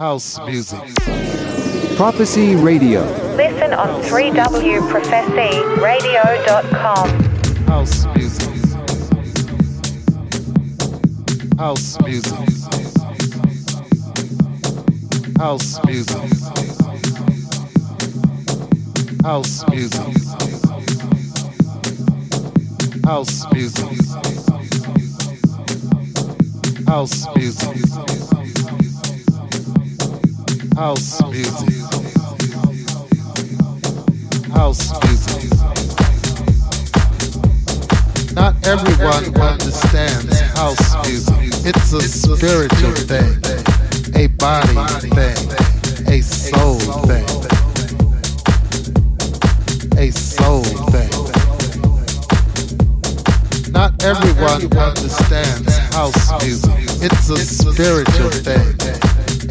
House music. Prophecy Radio. Listen on 3wprophecyradio.com. House music. House music. House music. House music. House music. House music. House music. House music. House music. Not everyone understands house music. It's a spiritual thing, a body thing, a soul thing, a soul thing. Not everyone understands house music. It's a spiritual thing,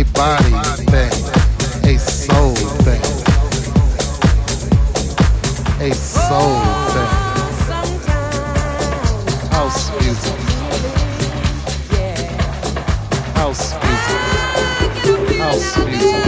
a body thing, a soul thing, a soul thing. House music. House music. House music.